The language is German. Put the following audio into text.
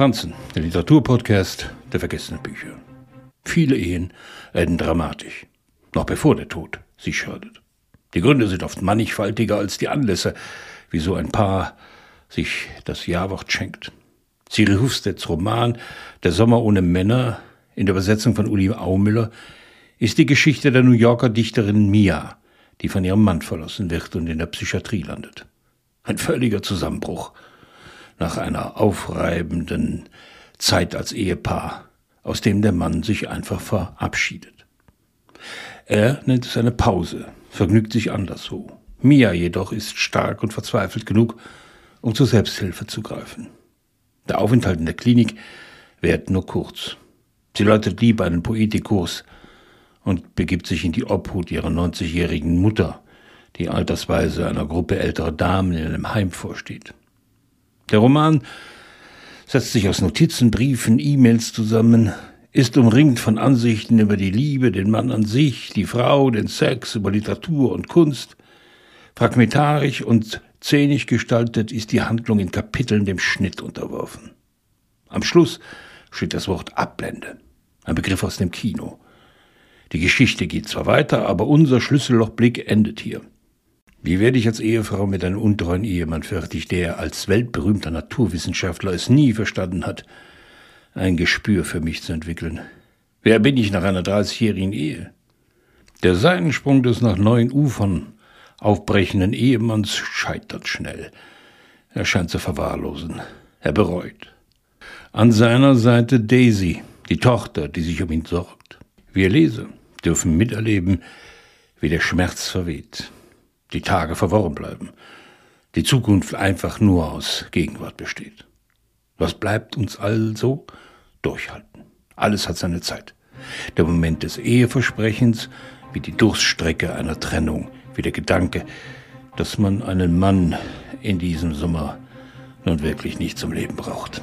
Franzen, der Literaturpodcast der vergessenen Bücher. Viele Ehen enden dramatisch, noch bevor der Tod sie scheidet. Die Gründe sind oft mannigfaltiger als die Anlässe, wieso ein Paar sich das Jawort schenkt. Cyril Hufstedts Roman Der Sommer ohne Männer in der Übersetzung von Uli Aumüller ist die Geschichte der New Yorker Dichterin Mia, die von ihrem Mann verlassen wird und in der Psychiatrie landet. Ein völliger Zusammenbruch nach einer aufreibenden Zeit als Ehepaar, aus dem der Mann sich einfach verabschiedet. Er nennt es eine Pause, vergnügt sich anderswo. Mia jedoch ist stark und verzweifelt genug, um zur Selbsthilfe zu greifen. Der Aufenthalt in der Klinik währt nur kurz. Sie läutet lieber einen Poetikkurs und begibt sich in die Obhut ihrer 90-jährigen Mutter, die altersweise einer Gruppe älterer Damen in einem Heim vorsteht. Der Roman setzt sich aus Notizen, Briefen, E-Mails zusammen, ist umringt von Ansichten über die Liebe, den Mann an sich, die Frau, den Sex, über Literatur und Kunst. Fragmentarisch und zähnig gestaltet ist die Handlung in Kapiteln dem Schnitt unterworfen. Am Schluss steht das Wort Abblende, ein Begriff aus dem Kino. Die Geschichte geht zwar weiter, aber unser Schlüssellochblick endet hier. Wie werde ich als Ehefrau mit einem untreuen Ehemann fertig, der als weltberühmter Naturwissenschaftler es nie verstanden hat, ein Gespür für mich zu entwickeln? Wer bin ich nach einer 30-jährigen Ehe? Der Seitensprung des nach neuen Ufern aufbrechenden Ehemanns scheitert schnell. Er scheint zu verwahrlosen. Er bereut. An seiner Seite Daisy, die Tochter, die sich um ihn sorgt. Wir Leser dürfen miterleben, wie der Schmerz verweht, die Tage verworren bleiben, die Zukunft einfach nur aus Gegenwart besteht. Was bleibt uns also? Durchhalten. Alles hat seine Zeit. Der Moment des Eheversprechens, wie die Durststrecke einer Trennung, wie der Gedanke, dass man einen Mann in diesem Sommer nun wirklich nicht zum Leben braucht.